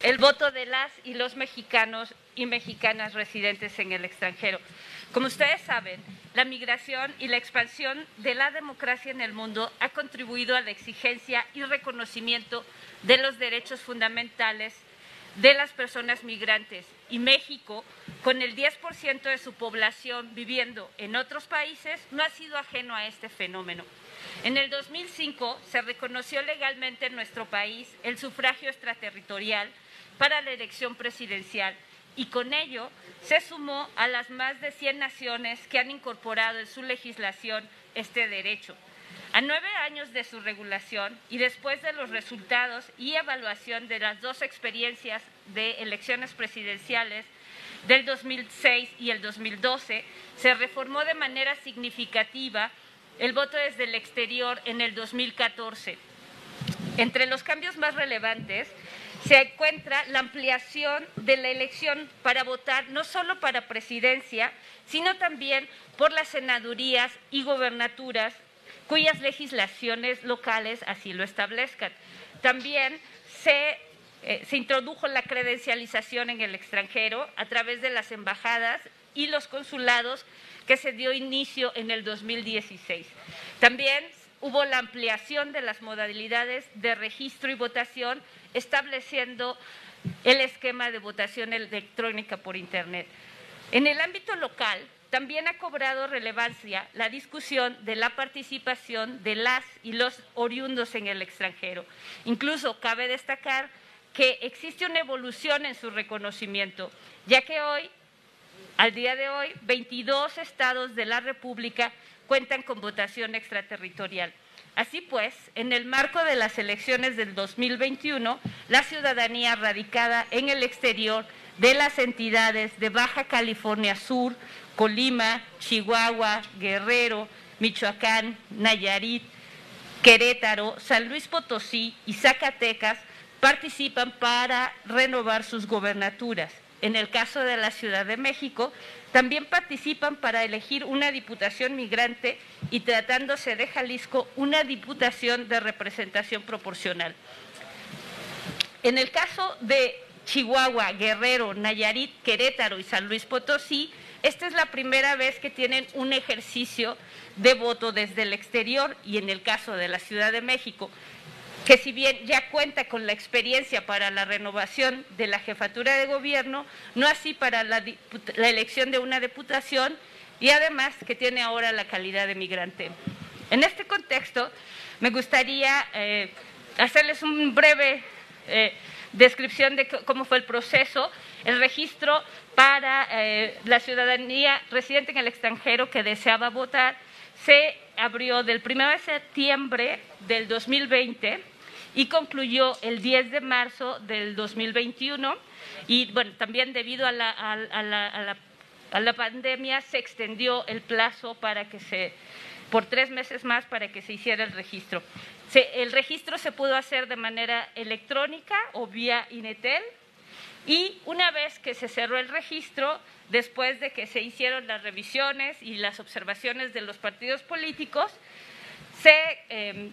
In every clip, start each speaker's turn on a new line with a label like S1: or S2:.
S1: el voto de las y los mexicanos y mexicanas residentes en el extranjero. Como ustedes saben, la migración y la expansión de la democracia en el mundo ha contribuido a la exigencia y reconocimiento de los derechos fundamentales de las personas migrantes y México, con el 10% de su población viviendo en otros países, no ha sido ajeno a este fenómeno. En el 2005 se reconoció legalmente en nuestro país el sufragio extraterritorial para la elección presidencial y con ello se sumó a las más de 100 naciones que han incorporado en su legislación este derecho. A nueve años de su regulación y después de los resultados y evaluación de las dos experiencias de elecciones presidenciales del 2006 y el 2012, se reformó de manera significativa el voto desde el exterior en el 2014. Entre los cambios más relevantes se encuentra la ampliación de la elección para votar no solo para presidencia, sino también por las senadurías y gobernaturas cuyas legislaciones locales así lo establezcan. También se, eh, se introdujo la credencialización en el extranjero a través de las embajadas y los consulados que se dio inicio en el 2016. También hubo la ampliación de las modalidades de registro y votación, estableciendo el esquema de votación electrónica por Internet. En el ámbito local, también ha cobrado relevancia la discusión de la participación de las y los oriundos en el extranjero. Incluso cabe destacar que existe una evolución en su reconocimiento, ya que hoy al día de hoy, 22 estados de la República cuentan con votación extraterritorial. Así pues, en el marco de las elecciones del 2021, la ciudadanía radicada en el exterior de las entidades de Baja California Sur, Colima, Chihuahua, Guerrero, Michoacán, Nayarit, Querétaro, San Luis Potosí y Zacatecas participan para renovar sus gobernaturas. En el caso de la Ciudad de México, también participan para elegir una diputación migrante y tratándose de Jalisco, una diputación de representación proporcional. En el caso de Chihuahua, Guerrero, Nayarit, Querétaro y San Luis Potosí, esta es la primera vez que tienen un ejercicio de voto desde el exterior y en el caso de la Ciudad de México, que si bien ya cuenta con la experiencia para la renovación de la jefatura de gobierno, no así para la, elección de una diputación y además que tiene ahora la calidad de migrante. En este contexto, me gustaría eh, hacerles un breve eh, descripción de cómo fue el proceso, el registro para eh, la ciudadanía residente en el extranjero que deseaba votar se abrió del 1 de septiembre del 2020 y concluyó el 10 de marzo del 2021 y bueno, también debido a la, a la, pandemia se extendió el plazo para que se por tres meses más para que se hiciera el registro. el registro se pudo hacer de manera electrónica o vía Inetel y una vez que se cerró el registro, después de que se hicieron las revisiones y las observaciones de los partidos políticos, se, em,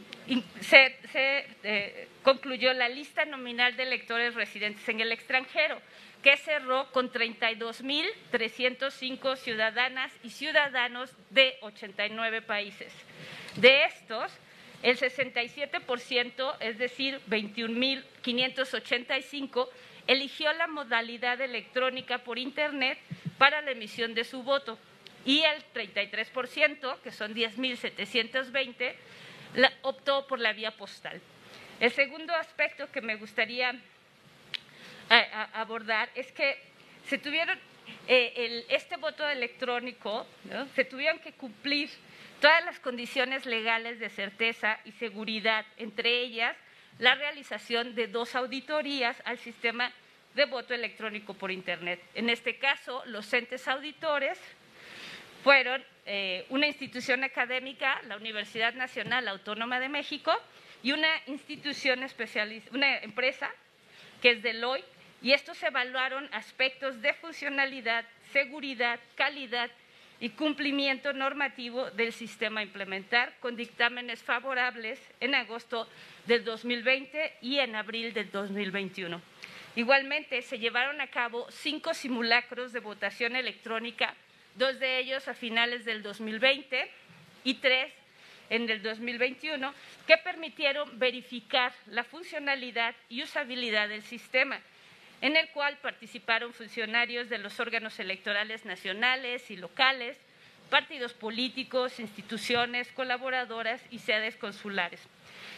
S1: eh, concluyó la lista nominal de electores residentes en el extranjero, que cerró con 32.305 ciudadanas y ciudadanos de 89 países. De estos, el 67%, es decir, 21.585, eligió la modalidad electrónica por Internet para la emisión de su voto y el 33%, que son 10.720, optó por la vía postal. El segundo aspecto que me gustaría eh, abordar es que se tuvieron eh, este voto electrónico, se tuvieron que cumplir todas las condiciones legales de certeza y seguridad, entre ellas la realización de dos auditorías al sistema de voto electrónico por Internet. En este caso, los entes auditores fueron eh, una institución académica, la Universidad Nacional Autónoma de México, y una institución especializada, una empresa que es Deloitte, y estos evaluaron aspectos de funcionalidad, seguridad, calidad y cumplimiento normativo del sistema implementar con dictámenes favorables en agosto del 2020 y en abril del 2021. Igualmente, se llevaron a cabo cinco simulacros de votación electrónica, dos de ellos a finales del 2020 y tres en el 2021, que permitieron verificar la funcionalidad y usabilidad del sistema, en el cual participaron funcionarios de los órganos electorales nacionales y locales, partidos políticos, instituciones, colaboradoras y sedes consulares.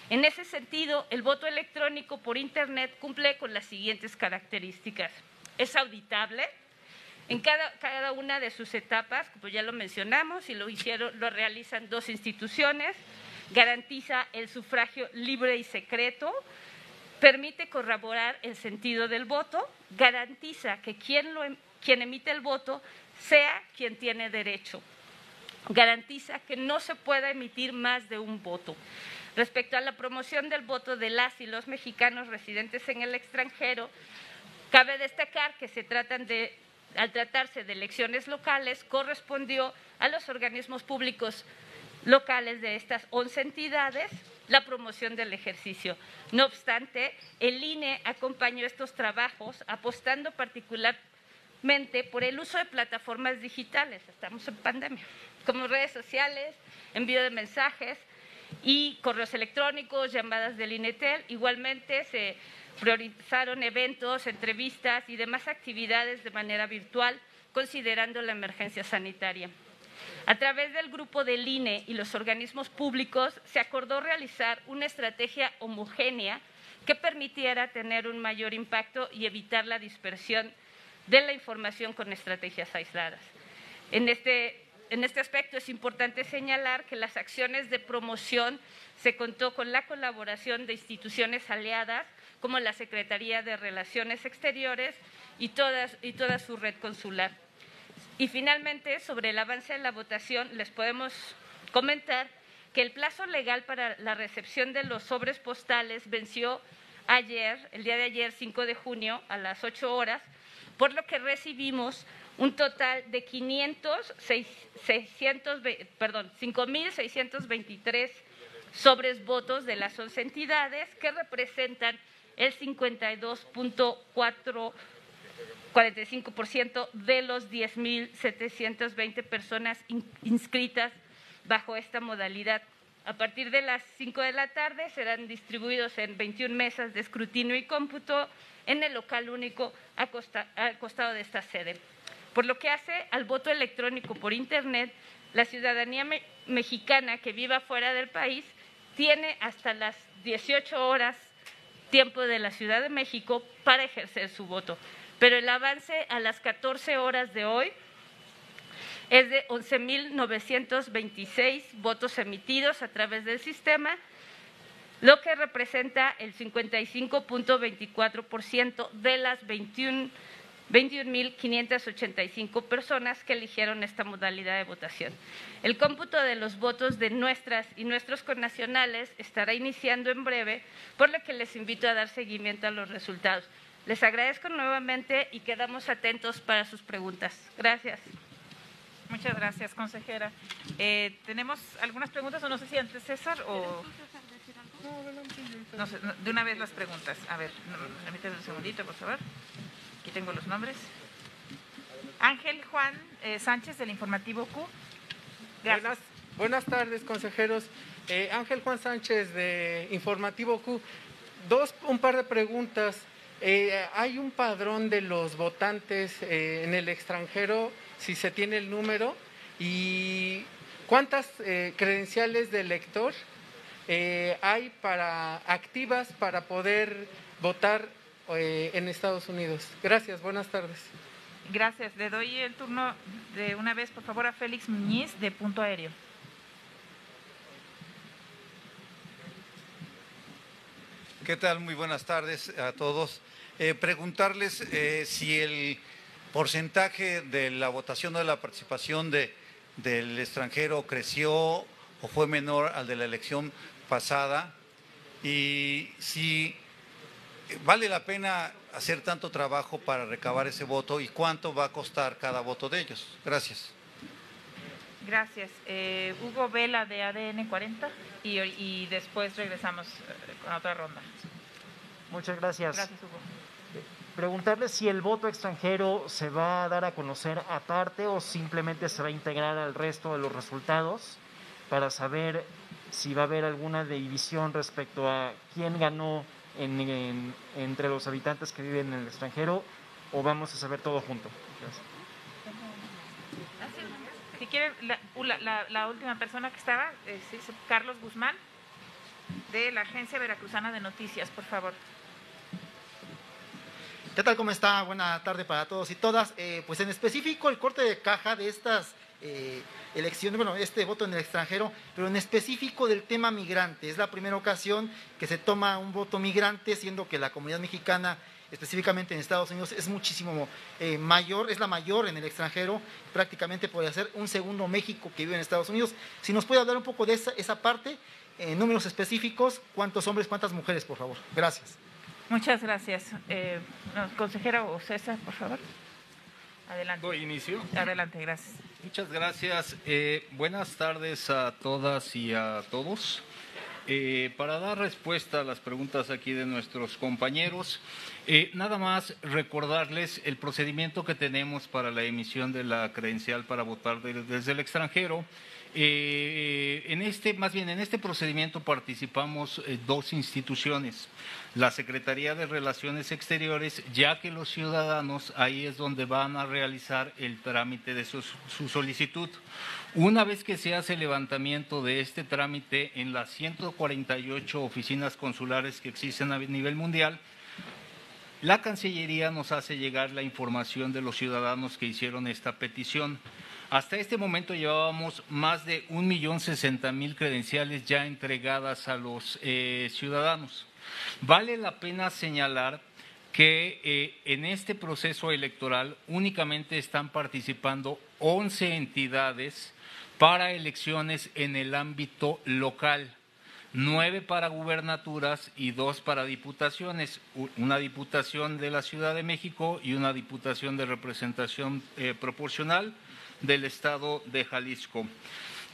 S1: En ese sentido, el voto electrónico por Internet cumple con las siguientes características. Es auditable en cada, una de sus etapas, como ya lo mencionamos, y lo hicieron, lo realizan dos instituciones, garantiza el sufragio libre y secreto, permite corroborar el sentido del voto, garantiza que quien, lo, em, quien emite el voto sea quien tiene derecho, garantiza que no se pueda emitir más de un voto. Respecto a la promoción del voto de las y los mexicanos residentes en el extranjero, cabe destacar que se tratan de, al tratarse de elecciones locales, correspondió a los organismos públicos locales de estas 11 entidades la promoción del ejercicio. No obstante, el INE acompañó estos trabajos apostando particularmente por el uso de plataformas digitales, estamos en pandemia, como redes sociales, envío de mensajes, y correos electrónicos, llamadas del INETEL. Igualmente se priorizaron eventos, entrevistas y demás actividades de manera virtual, considerando la emergencia sanitaria. A través del grupo del INE y los organismos públicos se acordó realizar una estrategia homogénea que permitiera tener un mayor impacto y evitar la dispersión de la información con estrategias aisladas. En este en este aspecto es importante señalar que las acciones de promoción se contó con la colaboración de instituciones aliadas como la Secretaría de Relaciones Exteriores y, y toda su red consular. Y finalmente, sobre el avance de la votación, les podemos comentar que el plazo legal para la recepción de los sobres postales venció ayer, el día de ayer, 5 de junio, a las 8 horas, por lo que recibimos un total de 500, 600, perdón, 5.623 sobres votos de las 11 entidades que representan el 52.45% de los 10.720 personas inscritas bajo esta modalidad. A partir de las 5 de la tarde serán distribuidos en 21 mesas de escrutinio y cómputo en el local único al costado de esta sede. Por lo que hace al voto electrónico por Internet, la ciudadanía mexicana que viva fuera del país tiene hasta las 18 horas tiempo de la Ciudad de México para ejercer su voto. Pero el avance a las 14 horas de hoy es de 11.926 votos emitidos a través del sistema, lo que representa el 55.24% de las 21 21.585 personas que eligieron esta modalidad de votación. El cómputo de los votos de nuestras y nuestros connacionales estará iniciando en breve, por lo que les invito a dar seguimiento a los resultados. Les agradezco nuevamente y quedamos atentos para sus preguntas. Gracias.
S2: Muchas gracias, consejera. Eh, ¿Tenemos algunas preguntas o no sé si antes César o...? No, de una vez las preguntas. A ver, permíteme un segundito, por favor. Aquí tengo los nombres. Ángel Juan eh, Sánchez del Informativo Q.
S3: Buenas, buenas, tardes, consejeros. Eh, Ángel Juan Sánchez de Informativo Q. Dos, un par de preguntas. Eh, ¿Hay un padrón de los votantes en el extranjero, si se tiene el número? ¿Y cuántas credenciales de elector hay para activas para poder votar eh, en Estados Unidos. Gracias, buenas tardes.
S2: Gracias. Le doy el turno de una vez, por favor, a Félix Muñiz de Punto Aéreo.
S4: ¿Qué tal? Muy buenas tardes a todos. Eh, preguntarles eh, si el porcentaje de la votación o de la participación de, del extranjero creció o fue menor al de la elección pasada y si ¿Vale la pena hacer tanto trabajo para recabar ese voto y cuánto va a costar cada voto de ellos? Gracias.
S2: Gracias. Eh, Hugo Vela de ADN 40 y, después regresamos eh, con otra ronda.
S5: Muchas gracias.
S2: Gracias, Hugo.
S5: preguntarle si el voto extranjero se va a dar a conocer aparte o simplemente se va a integrar al resto de los resultados para saber si va a haber alguna división respecto a quién ganó entre los habitantes que viven en el extranjero o vamos a saber todo junto.
S2: Si quiere, la, última persona que estaba, es Carlos Guzmán, de la Agencia Veracruzana de Noticias, por favor.
S6: ¿Qué tal? ¿Cómo está? Buena tarde para todos y todas. Eh, pues en específico el corte de caja de estas eh, elecciones, bueno, este voto en el extranjero, pero en específico del tema migrante. Es la primera ocasión que se toma un voto migrante, siendo que la comunidad mexicana específicamente en Estados Unidos, es muchísimo eh, mayor, es la mayor en el extranjero, prácticamente podría ser un segundo México que vive en Estados Unidos. Si nos puede hablar un poco de esa, esa parte, en números específicos, cuántos hombres, cuántas mujeres, por favor. Gracias.
S2: Muchas gracias. Eh, consejera o César, por favor. Adelante.
S7: Doy inicio.
S2: Adelante, gracias.
S7: Muchas gracias. Eh, buenas tardes a todas y a todos. Eh, para dar respuesta a las preguntas aquí de nuestros compañeros, eh, nada más recordarles el procedimiento que tenemos para la emisión de la credencial para votar desde el extranjero. Eh, en este, más bien en este procedimiento participamos dos instituciones, la Secretaría de Relaciones Exteriores, ya que los ciudadanos ahí es donde van a realizar el trámite de su solicitud. Una vez que se hace el levantamiento de este trámite en las 148 oficinas consulares que existen a nivel mundial, la Cancillería nos hace llegar la información de los ciudadanos que hicieron esta petición. Hasta este momento llevábamos más de 1.060.000 credenciales ya entregadas a los eh, ciudadanos. Vale la pena señalar que eh, en este proceso electoral únicamente están participando 11 entidades para elecciones en el ámbito local, nueve para gubernaturas y dos para diputaciones, una diputación de la Ciudad de México y una diputación de representación eh, proporcional del Estado de Jalisco.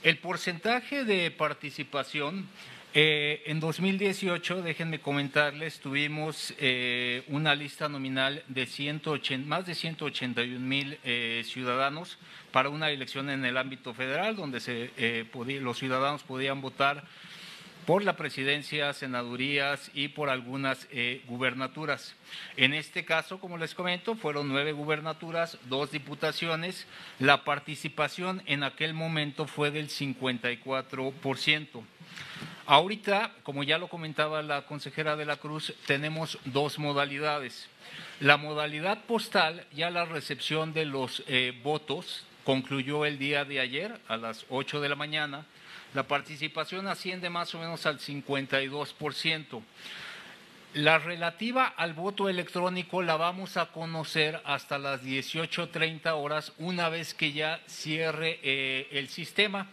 S7: El porcentaje de participación eh, en 2018, déjenme comentarles, tuvimos eh, una lista nominal de 180, más de 181 mil eh, ciudadanos para una elección en el ámbito federal, donde se, los ciudadanos podían votar por la presidencia, senadurías y por algunas gubernaturas. En este caso, como les comento, fueron nueve gubernaturas, dos diputaciones. La participación en aquel momento fue del 54 por ciento. Ahorita, como ya lo comentaba la consejera de la Cruz, tenemos dos modalidades. La modalidad postal, ya la recepción de los eh, votos concluyó el día de ayer a las 8 de la mañana. La participación asciende más o menos al 52%. La relativa al voto electrónico la vamos a conocer hasta las 18.30 horas una vez que ya cierre eh, el sistema.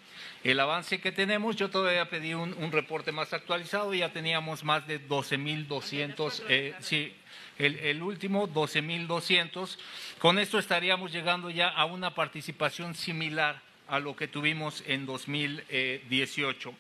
S7: El avance que tenemos, yo todavía pedí un, reporte más actualizado, ya teníamos más de 12.200, eh, sí, el, el último 12.200. Con esto estaríamos llegando ya a una participación similar a lo que tuvimos en 2018.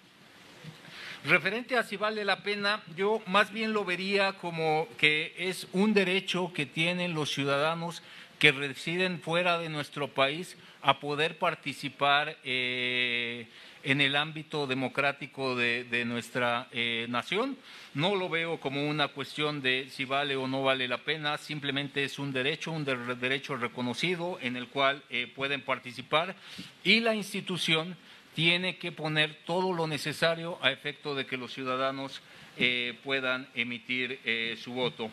S7: Referente a si vale la pena, yo más bien lo vería como que es un derecho que tienen los ciudadanos que residen fuera de nuestro país a poder participar eh, en el ámbito democrático de, nuestra eh, nación. No lo veo como una cuestión de si vale o no vale la pena, simplemente es un derecho, un derecho reconocido en el cual eh, pueden participar y la institución tiene que poner todo lo necesario a efecto de que los ciudadanos eh, puedan emitir eh, su voto.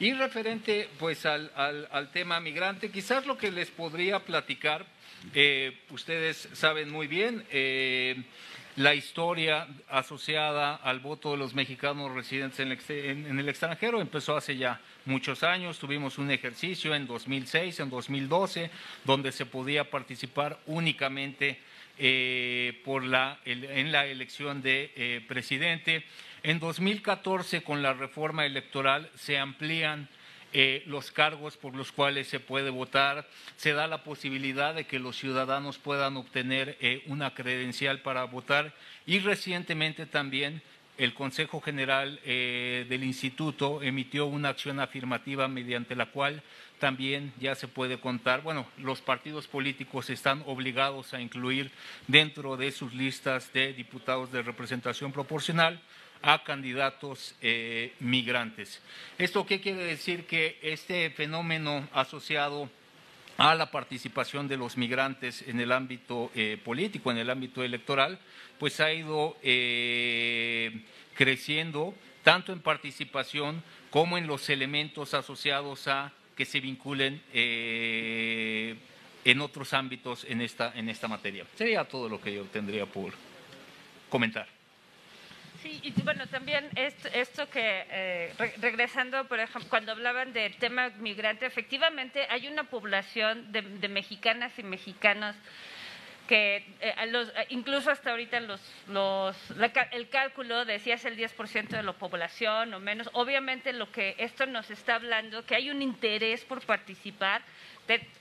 S7: Y referente pues al, tema migrante, quizás lo que les podría platicar, eh, ustedes saben muy bien, la historia asociada al voto de los mexicanos residentes en el, extranjero empezó hace ya muchos años. Tuvimos un ejercicio en 2006, en 2012, donde se podía participar únicamente eh, por la, en la elección de eh, presidente. En 2014, con la reforma electoral, se amplían eh, los cargos por los cuales se puede votar, se da la posibilidad de que los ciudadanos puedan obtener una credencial para votar. Y recientemente también el Consejo General eh, del Instituto emitió una acción afirmativa mediante la cual también ya se puede contar, bueno, los partidos políticos están obligados a incluir dentro de sus listas de diputados de representación proporcional a candidatos eh, migrantes. ¿Esto qué quiere decir? Que este fenómeno asociado a la participación de los migrantes en el ámbito eh, político, en el ámbito electoral, pues ha ido eh, creciendo tanto en participación como en los elementos asociados a que se vinculen en otros ámbitos en esta, en esta materia. Sería todo lo que yo tendría por comentar.
S1: Y bueno, también esto, que, eh, regresando, por ejemplo, cuando hablaban del tema migrante, efectivamente hay una población de, mexicanas y mexicanos que eh, los, incluso hasta ahorita los, los, el cálculo decía es el 10% de la población o menos. Obviamente lo que esto nos está hablando, que hay un interés por participar,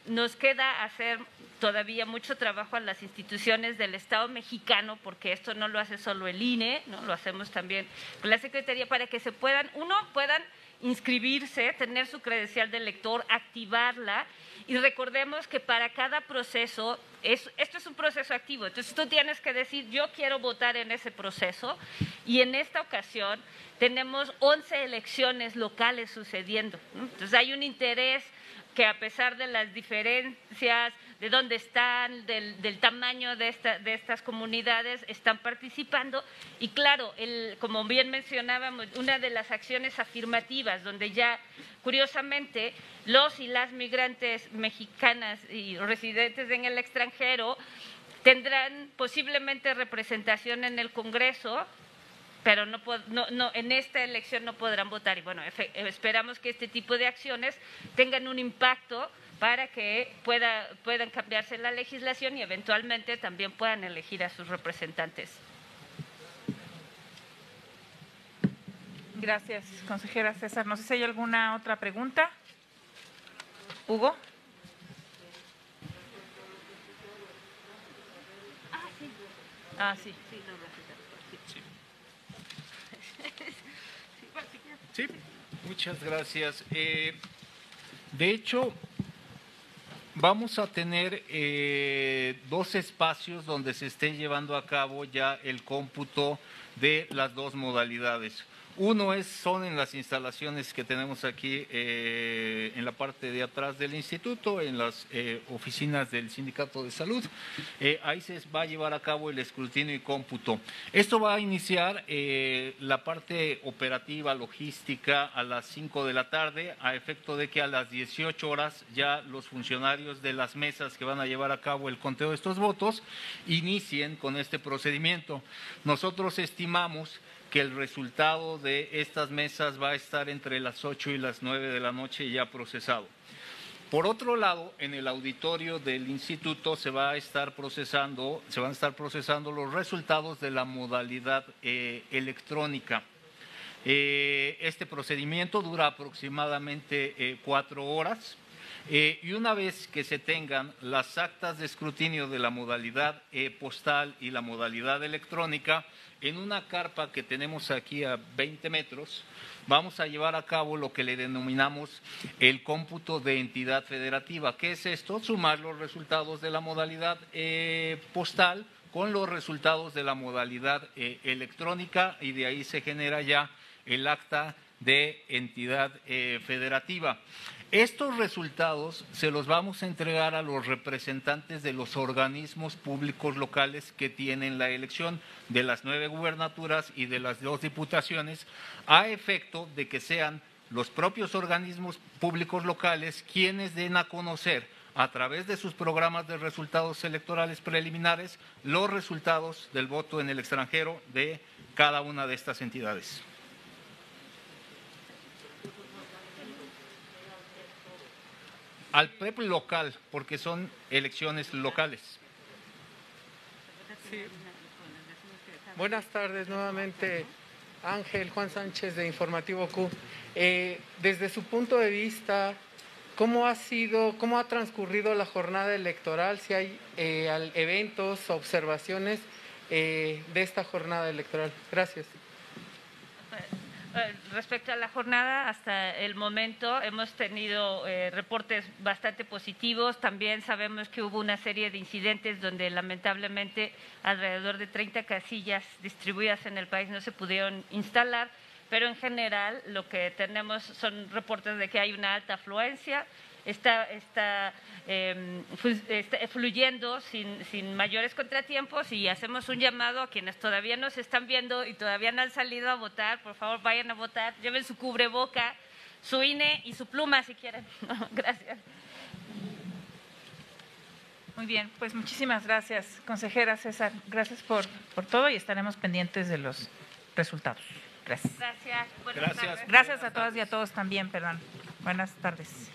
S1: nos queda hacer todavía mucho trabajo a las instituciones del Estado mexicano, porque esto no lo hace solo el INE, ¿no? lo hacemos también con la Secretaría, para que se puedan, uno, puedan inscribirse, tener su credencial de lector, activarla y recordemos que para cada proceso, esto es un proceso activo, entonces tú tienes que decir, yo quiero votar en ese proceso y en esta ocasión tenemos 11 elecciones locales sucediendo. Entonces hay un interés que a pesar de las diferencias de dónde están, del, tamaño de, de, estas comunidades, están participando. Y claro, el, como bien mencionábamos, una de las acciones afirmativas, donde ya, curiosamente, los y las migrantes mexicanas y residentes en el extranjero tendrán posiblemente representación en el Congreso, pero no, no, en esta elección no podrán votar. Y bueno, esperamos que este tipo de acciones tengan un impacto para que pueda, puedan cambiarse la legislación y eventualmente también puedan elegir a sus representantes.
S2: Gracias, consejera César. No sé si hay alguna otra pregunta. Hugo.
S1: Ah, sí.
S2: Ah, sí.
S7: Sí, muchas gracias. Eh, de hecho, vamos a tener eh, dos espacios donde se esté llevando a cabo ya el cómputo de las dos modalidades. Uno es, son en las instalaciones que tenemos aquí eh, en la parte de atrás del instituto, en las eh, oficinas del Sindicato de Salud. Eh, ahí se va a llevar a cabo el escrutinio y cómputo. Esto va a iniciar la parte operativa, logística, a las 5 de la tarde, a efecto de que a las 18 horas ya los funcionarios de las mesas que van a llevar a cabo el conteo de estos votos inicien con este procedimiento. Nosotros estimamos que el resultado de estas mesas va a estar entre las 8 y las 9 de la noche ya procesado. Por otro lado, en el auditorio del instituto se va a estar procesando, se van a estar procesando los resultados de la modalidad eh, electrónica. Eh, este procedimiento dura aproximadamente eh, cuatro horas. Y una vez que se tengan las actas de escrutinio de la modalidad postal y la modalidad electrónica, en una carpa que tenemos aquí a 20 metros, vamos a llevar a cabo lo que le denominamos el cómputo de entidad federativa. ¿Qué es esto? Sumar los resultados de la modalidad eh, postal con los resultados de la modalidad eh, electrónica y de ahí se genera ya el acta de entidad eh, federativa. Estos resultados se los vamos a entregar a los representantes de los organismos públicos locales que tienen la elección de las nueve gubernaturas y de las dos diputaciones, a efecto de que sean los propios organismos públicos locales quienes den a conocer a través de sus programas de resultados electorales preliminares los resultados del voto en el extranjero de cada una de estas entidades. Al PEP local, porque son elecciones locales.
S3: Buenas tardes nuevamente, Ángel Juan Sánchez de Informativo Q. Eh, desde su punto de vista, ¿cómo ha sido, cómo ha transcurrido la jornada electoral? Si hay eh, eventos, observaciones eh, de esta jornada electoral. Gracias.
S1: Eh, respecto a la jornada, hasta el momento hemos tenido eh, reportes bastante positivos. También sabemos que hubo una serie de incidentes donde lamentablemente alrededor de 30 casillas distribuidas en el país no se pudieron instalar, pero en general lo que tenemos son reportes de que hay una alta afluencia está, está, em, fluyendo sin, sin, mayores contratiempos y hacemos un llamado a quienes todavía nos están viendo y todavía no han salido a votar, por favor vayan a votar, lleven su cubreboca, su INE y su pluma si quieren. gracias.
S2: Muy bien, pues muchísimas gracias, consejera César. Gracias por, por todo y estaremos pendientes de los resultados. Gracias.
S1: Gracias.
S2: Gracias. Gracias a todas y a todos también, perdón. Buenas tardes.